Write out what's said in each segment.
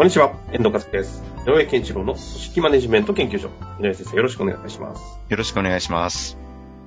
こんにちは、遠藤和樹です。井上健一郎の組織マネジメント研究所。井上先生、よろしくお願いいたします。よろしくお願いします。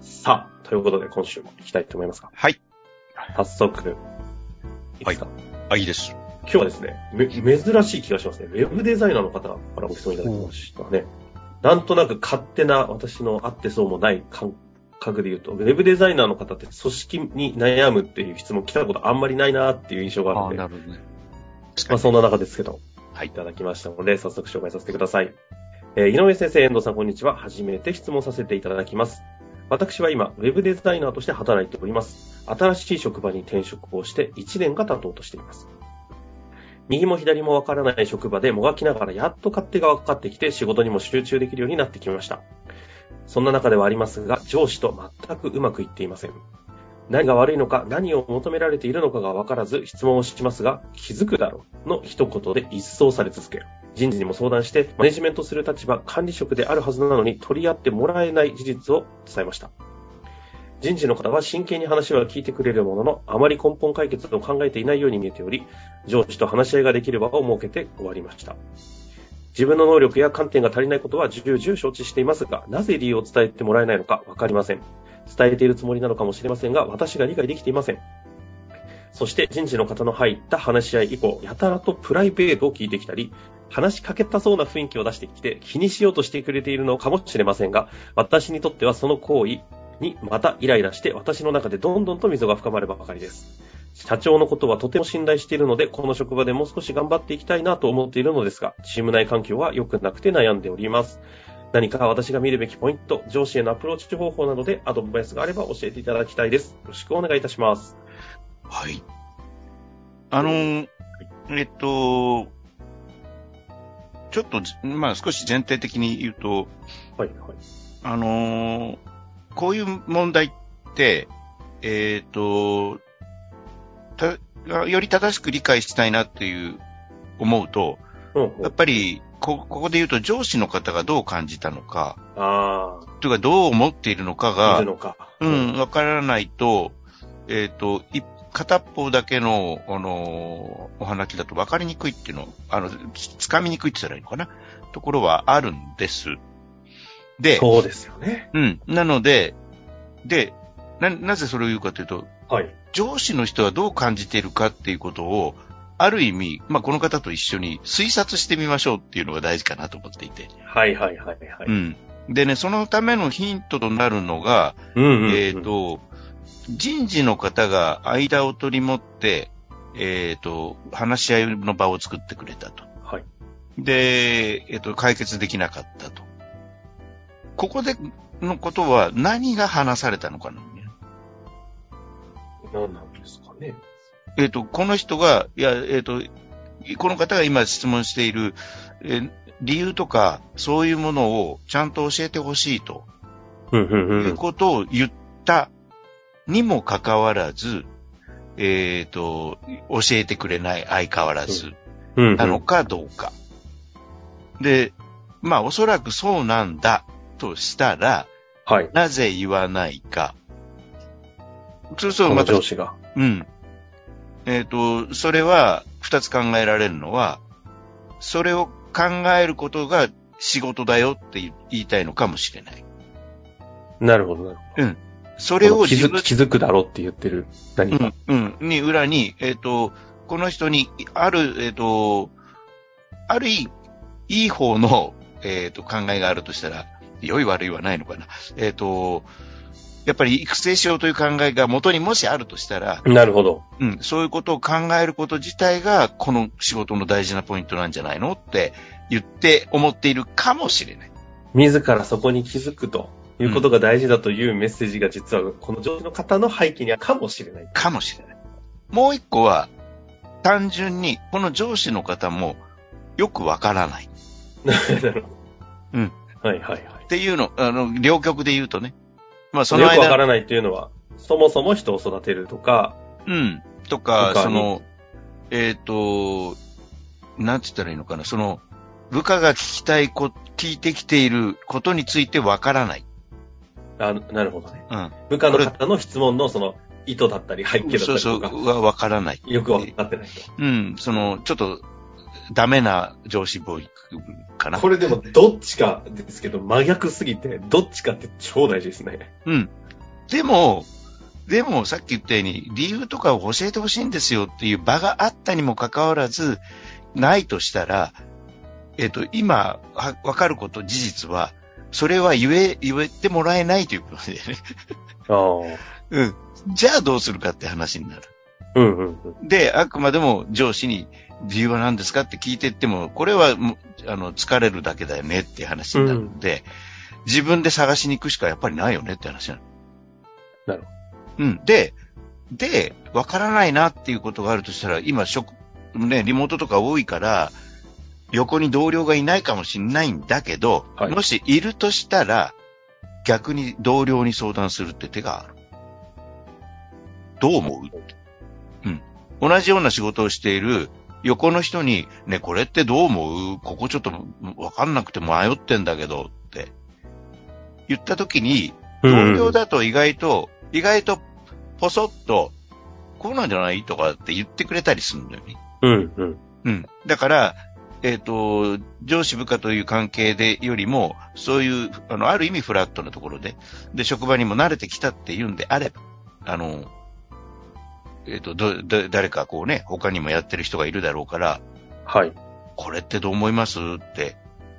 さあ、ということで今週も行きたいと思いますが、はい。早速、いいですか、あ、いいです。今日はですね、め、珍しい気がしますね。ウェブデザイナーの方からご質問いただきましたね。なんとなく勝手な私のあってそうもない感覚で言うと、ウェブデザイナーの方って組織に悩むっていう質問来たことあんまりないなっていう印象があるので、るほどね。まあそんな中ですけど、はいいただきましたので、早速紹介させてください。えー井上先生、遠藤さん、こんにちは。初めて質問させていただきます。私は今、ウェブデザイナーとして働いております。新しい職場に転職をして1年が経とうとしています。右も左もわからない職場でもがきながらやっと勝手が分かってきて仕事にも集中できるようになってきました。そんな中ではありますが、上司と全くうまくいっていません。何が悪いのか、何を求められているのかが分からず質問をしますが、気づくだろうの一言で一掃され続ける。人事にも相談して、マネジメントする立場、管理職であるはずなのに取り合ってもらえない事実を伝えました。人事の方は真剣に話は聞いてくれるものの、あまり根本解決を考えていないように見えており、上司と話し合いができる場を設けて終わりました。自分の能力や観点が足りないことは重々承知していますが、なぜ理由を伝えてもらえないのかわかりません。伝えているつもりなのかもしれませんが、私が理解できていません。そして人事の方の入った話し合い以降、やたらとプライベートを聞いてきたり、話しかけたそうな雰囲気を出してきて気にしようとしてくれているのかもしれませんが、私にとってはその行為にまたイライラして私の中でどんどんと溝が深まればばかりです。社長のことはとても信頼しているので、この職場でもう少し頑張っていきたいなと思っているのですが、チーム内環境は良くなくて悩んでおります。何か私が見るべきポイント、上司へのアプローチ方法などでアドバイスがあれば教えていただきたいです。よろしくお願いいたします。はい。あのー、えっと、ちょっとじ、まあ少し前提的に言うと、はい、はい。あのー、こういう問題って、えっと、た、より正しく理解したいなっていう思うと、うん、うんやっぱり、こ、ここで言うと上司の方がどう感じたのか、あというかどう思っているのかがか。うん、わからないと、えっ、と、い片っ方だけの、あのーお話だと分かりにくいっていうの、あの、つつかみにくいって言ったらいいのかなところはあるんです。で、そうですよね。うん。なので、で、な、なぜそれを言うかというと、はい。上司の人はどう感じているかっていうことを、ある意味、まあ、この方と一緒に推察してみましょうっていうのが大事かなと思っていて。はい、はい、はい、はい。うん。でね、そのためのヒントとなるのが、うん、うんうん。えっ、と、人事の方が間を取り持って、えっ、と、話し合いの場を作ってくれたと。はい。で、えっ、と、解決できなかったと。ここでのことは何が話されたのかな、ね。何なんですかね。えっ、と、この人が、いや、えっ、と、この方が今質問している、えー理由とか、そういうものをちゃんと教えてほしいと。うん、うん、う。いうんことを言ったにもかかわらず、えっ、と、教えてくれない相変わらず。なのかどうか。で、まあおそらくそうなんだとしたら、はい。なぜ言わないか。そうすそのるとまた、上司が。うん。えっ、と、それは二つ考えられるのは、それを考えることが仕事だよって言いたいのかもしれない。なるほど、なるほど。それを気づ気づくだろうって言ってる何か。うん、うん。に、裏に、えっ、と、この人に、ある、えっ、と、あるい、いい方の、えっ、と、考えがあるとしたら、良い悪いはないのかな。えっ、と、やっぱり育成しようという考えが元にもしあるとしたら、なるほど。うん、そういうことを考えること自体が、この仕事の大事なポイントなんじゃないのって言って思っているかもしれない。自らそこに気づくということが大事だというメッセージが実はこの上司の方の背景にはかもしれない。かもしれない。もう一個は、単純に、この上司の方もよくわからない。なるほど。うん。はいはいはい。っていうの、あの、両極で言うとね。まあ、そそのよくわからないっていうのは、そもそも人を育てるとか、うん。とか、その、えっ、と、なんて言ったらいいのかな、その、部下が聞きたいこ、聞いてきていることについてわからない。あなるほどね。うん。部下の方の質問のその意図だったり背景だったそうそう、りとか、はわからない。よくわかってないと。うん。その、ちょっと、ダメな上司ボーイかな。これでもどっちかですけど、真逆すぎて、どっちかって超大事ですね。うん。でも、でもさっき言ったように、理由とかを教えてほしいんですよっていう場があったにもかかわらず、ないとしたら、えっ、と、今、はわかること、事実は、それは言え、言えてもらえないということでね。ああ。うん。じゃあどうするかって話になる。うんうんうん。で、あくまでも上司に、理由は何ですかって聞いてっても、これはあの、疲れるだけだよねっていう話になるので、自分で探しに行くしかやっぱりないよねって話なの。なるほうん。で、で、わからないなっていうことがあるとしたら、今、職、ね、リモートとか多いから、横に同僚がいないかもしれないんだけど、はいもしいるとしたら、逆に同僚に相談するって手がある。どう思う？うん。同じような仕事をしている横の人に、ね、これってどう思う？ここちょっとわかんなくて迷ってんだけどって言ったときに、ど。同僚だと意外と、意外とポソッと、こうなんじゃない？とかって言ってくれたりするんだよね。うんうん。うん。だから、えっ、と、上司部下という関係でよりも、そういう、あの、ある意味フラットなところで、で、職場にも慣れてきたっていうんであれば、あの、えっ、と、ど、ど、誰かこうね、他にもやってる人がいるだろうから、はい。これってどう思います？って、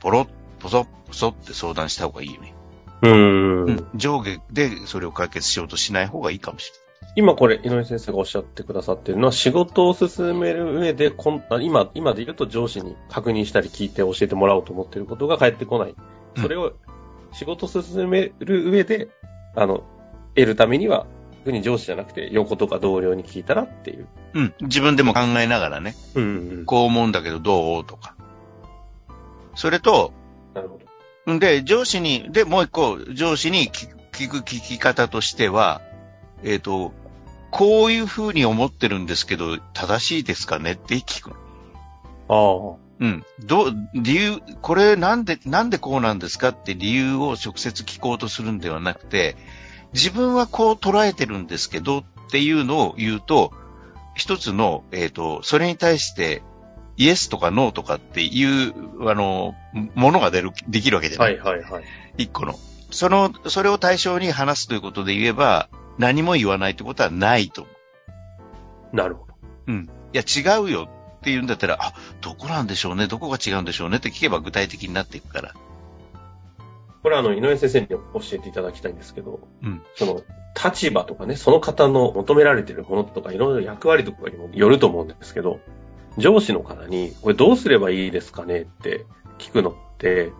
ポロッ、ポソッ、ポソって相談した方がいいよね。うーん。うん。上下でそれを解決しようとしない方がいいかもしれない。今これ、井上先生がおっしゃってくださってるのは、仕事を進める上で、こんあ今、今で言うと上司に確認したり聞いて教えてもらおうと思ってることが返ってこない。うんそれを仕事を進める上で、あの、得るためには、特に上司じゃなくて、横とか同僚に聞いたらっていう。うん。自分でも考えながらね、うんうん。こう思うんだけどどうとか。それと、なるほど。んで、上司に、で、もう一個、上司に聞く聞く聞き方としては、えっ、と、こういうふうに思ってるんですけど、正しいですかねって聞く。ああ。うん。どう、理由、これなんで、なんでこうなんですかって理由を直接聞こうとするんではなくて、自分はこう捉えてるんですけどっていうのを言うと、一つの、えっ、と、それに対して、イエスとかノーとかっていう、あの、ものが出る、できるわけじゃな。はいいはいはい。一個の。その、それを対象に話すということで言えば、何も言わないってことはないと思なるほど。う。うん。いや、違うよって言うんだったら、あ、どこなんでしょうね、どこが違うんでしょうねって聞けば具体的になっていくから。これはあの、井上先生に教えていただきたいんですけど、うん。その、立場とかね、その方の求められているものとか、いろいろ役割とかにもよると思うんですけど、上司の方に、これどうすればいいですかねって聞くのって、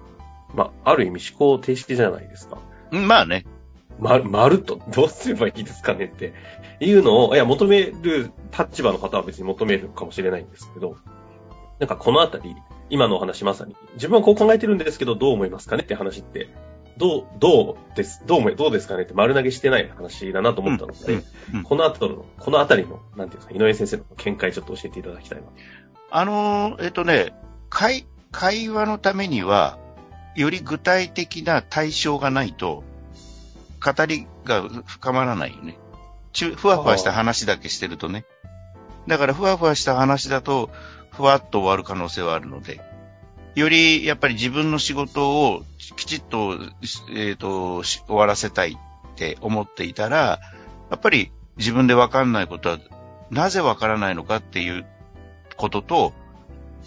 まあ、ある意味思考停止じゃないですか。うんまあね。ま、まるっと、どうすればいいですかねっていうのを、いや、求める立場の方は別に求めるかもしれないんですけど、なんかこのあたり、今のお話まさに、自分はこう考えてるんですけど、どう思いますかねって話って、どう、どうです、どう思い、どうですかねって丸投げしてない話だなと思ったので、うんうんこの後の、このあたりの、なんていうんですか、井上先生の見解ちょっと教えていただきたいな。あのーえっとね、会、会話のためには、より具体的な対象がないと、語りが深まらないよね。ちゅふわふわした話だけしてるとね。だからふわふわした話だと、ふわっと終わる可能性はあるので、よりやっぱり自分の仕事をきちっと、えっ、と、し終わらせたいって思っていたら、やっぱり自分でわかんないことは、なぜわからないのかっていうことと、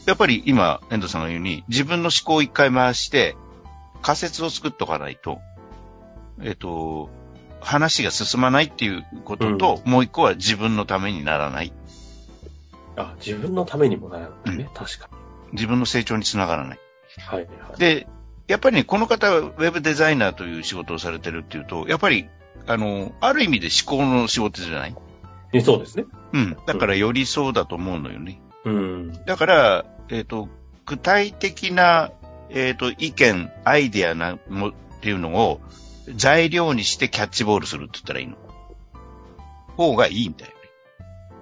やっぱり今、遠藤さんが言うように、自分の思考を一回回して、仮説を作っとかないと、えっ、と、話が進まないっていうことと、もう一個は自分のためにならない。あ、自分のためにもならないね。確か自分の成長につながらない。に。はい、はい。で、やっぱりね、この方はウェブデザイナーという仕事をされてるっていうと、やっぱり、あの、ある意味で思考の仕事じゃない？えそうですね。うん。だからよりそうだと思うのよね。うん。だから、えっ、と、具体的な、えっ、と、意見、アイデアなも、っていうのを材料にしてキャッチボールするって言ったらいいの。方がいいんだよ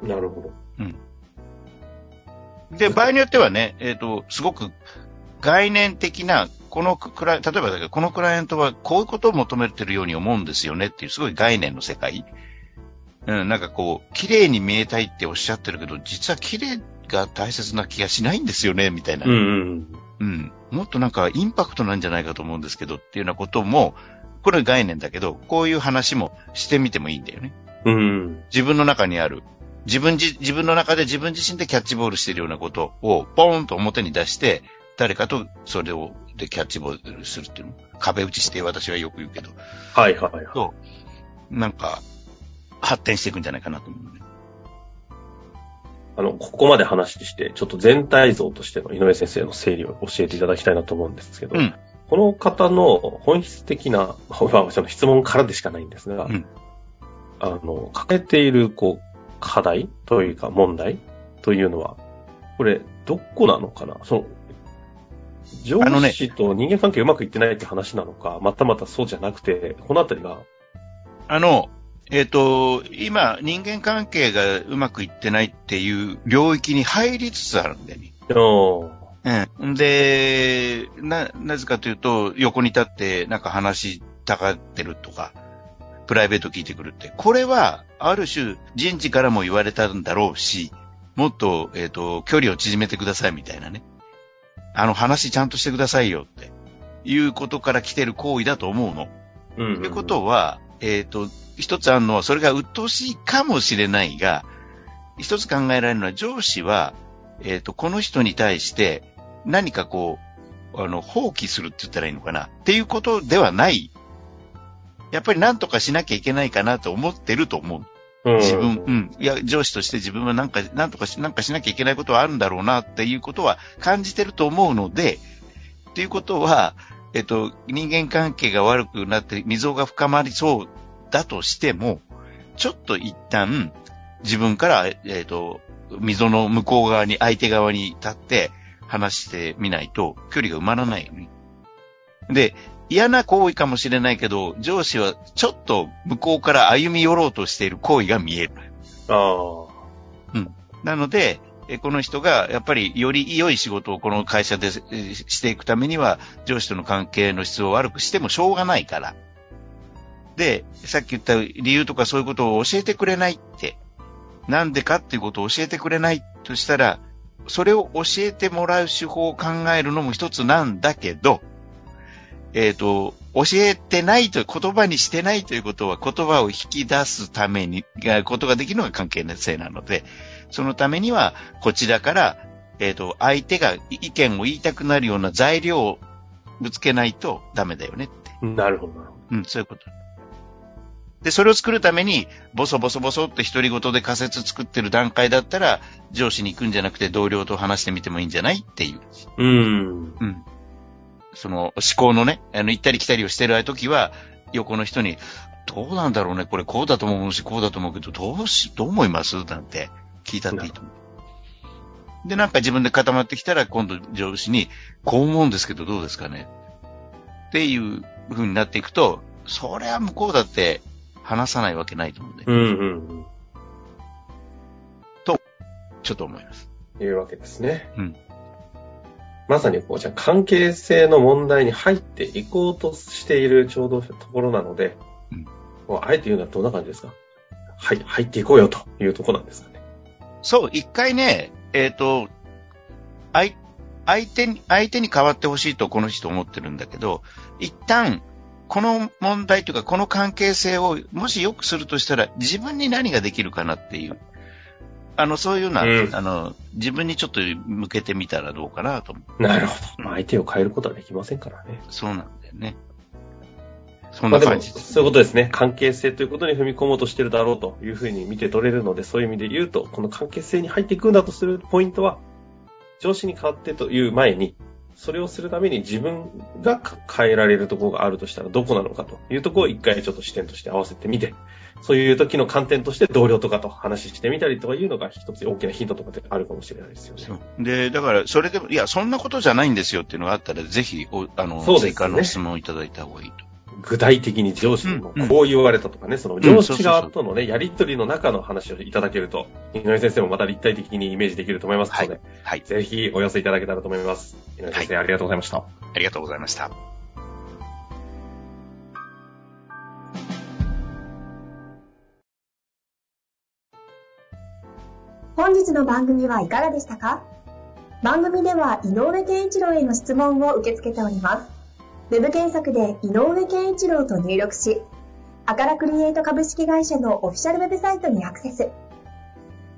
なるほど。ね。で、場合によってはね、えっ、と、すごく概念的な、このクライ、例えばだけど、このクライアントはこういうことを求めてるように思うんですよねっていうすごい概念の世界。うん、なんかこう、綺麗に見えたいっておっしゃってるけど、実は綺麗が大切な気がしないんですよね、みたいな。うんうん。うん。もっとなんかインパクトなんじゃないかと思うんですけどっていうようなことも、これ概念だけど、こういう話もしてみてもいいんだよね。うん。自分の中にある、自分自、自分の中で自分自身でキャッチボールしているようなことを、ポーンと表に出して、誰かとそれを、でキャッチボールするっていうの。壁打ちして私はよく言うけど、はいはいはい。と、なんか、発展していくんじゃないかなと思うね。あの、ここまで話して、ちょっと全体像としての井上先生の整理を教えていただきたいなと思うんですけど、うんこの方の本質的な、まあ、その質問からでしかないんですが、うんあの、抱えている、こう、課題というか問題というのは、これ、どこなのかな？その、上司と人間関係うまくいってないって話なのか、またまたそうじゃなくて、このあたりが、あの、えっ、と、今、人間関係がうまくいってないっていう領域に入りつつあるんだよね。うんうん。で、な、なぜかというと、横に立ってなんか話したがってるとか、プライベート聞いてくるって。これは、ある種、人事からも言われたんだろうし、もっと、えっ、と、距離を縮めてくださいみたいなね。あの話ちゃんとしてくださいよって。いうことから来てる行為だと思うの。うん。ということは、えっ、と、一つあるのは、それが鬱陶しいかもしれないが、一つ考えられるのは、上司は、えっ、と、この人に対して、何かこう、あの、放棄するって言ったらいいのかなっていうことではない。やっぱり何とかしなきゃいけないかなと思ってると思う。うん、自分、うん。いや、上司として自分はなんか、なんとかし、なんかしなきゃいけないことはあるんだろうなっていうことは感じてると思うので、っていうことは、えっと、人間関係が悪くなって溝が深まりそうだとしても、ちょっと一旦自分から、えっと、溝の向こう側に、相手側に立って話してみないと距離が埋まらないよね。で、嫌な行為かもしれないけど、上司はちょっと向こうから歩み寄ろうとしている行為が見える。あなので、えこの人がやっぱりより良い仕事をこの会社でえしていくためには、上司との関係の質を悪くしてもしょうがないから。で、さっき言った理由とかそういうことを教えてくれないって、なんでかっていうことを教えてくれないとしたら、それを教えてもらう手法を考えるのも一つなんだけど、えっ、と、教えてないという、言葉にしてないということは言葉を引き出すために、がことができるのが関係性なので、そのためには、こちらから、えっ、と、相手が意見を言いたくなるような材料をぶつけないとダメだよねって。あ、なるほど、うん、そういうこと。で、それを作るために、ボソボソボソって独り言で仮説作ってる段階だったら、上司に行くんじゃなくて同僚と話してみてもいいんじゃないっていう。ど。うん。うん。その思考のね、あの、行ったり来たりをしてる時は、横の人に、どうなんだろうね、これこうだと思うし、こうだと思うけど、どうし、どう思います？なんて聞いたっていいと思う。で、なんか自分で固まってきたら、今度上司に、こう思うんですけど、どうですかね？っていう風になっていくと、それは向こうだって話さないわけないと思うんで、うんうんうん。ちょっと思います。いうわけですね。うん。まさにこう、じゃあ関係性の問題に入っていこうとしているちょうどところなので、うんこうあえて言うのはどんな感じですか？はい、入っていこうよというところなんですかね。そう、一回ね、えっ、と、相、相手に、相手に変わってほしいとこの人思ってるんだけど、一旦、この問題というか、この関係性をもし良くするとしたら、自分に何ができるかなっていう。あの、そういうような、うんあの、自分にちょっと向けてみたらどうかなと思う。なるほど。まあ相手を変えることはできませんからね。そうなんだよね。そんまあでも、な感じ。そういうことですね。関係性ということに踏み込もうとしてるだろうというふうに見て取れるので、そういう意味で言うと、この関係性に入っていくんだとするポイントは、上司に変わってという前に、それをするために自分が変えられるところがあるとしたらどこなのかというところを一回ちょっと視点として合わせてみて、そういう時の観点として同僚とかと話してみたりとかいうのが一つ大きなヒントとかであるかもしれないですよね。で、だから、それでも、いや、そんなことじゃないんですよっていうのがあったら、ぜひ、おあの、ね追加の質問いただいた方がいいと。具体的に上司にもうんうんこう言われたとかね、その上司側とのね、やりとりの中の話をいただけると、井上先生もまた立体的にイメージできると思いますので、はい。ぜひお寄せいただけたらと思います。井上先生、ありがとうございました。ありがとうございました。本日の番組はいかがでしたか？番組では井上健一郎への質問を受け付けております。ウェブ検索で井上健一郎と入力し、アカラクリエイト株式会社のオフィシャルウェブサイトにアクセス。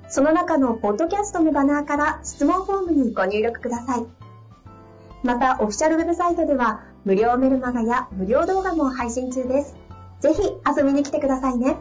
その中のポッドキャストのバナーから質問フォームにご入力ください。また、オフィシャルウェブサイトでは無料メルマガや無料動画も配信中です。ぜひ遊びに来てくださいね。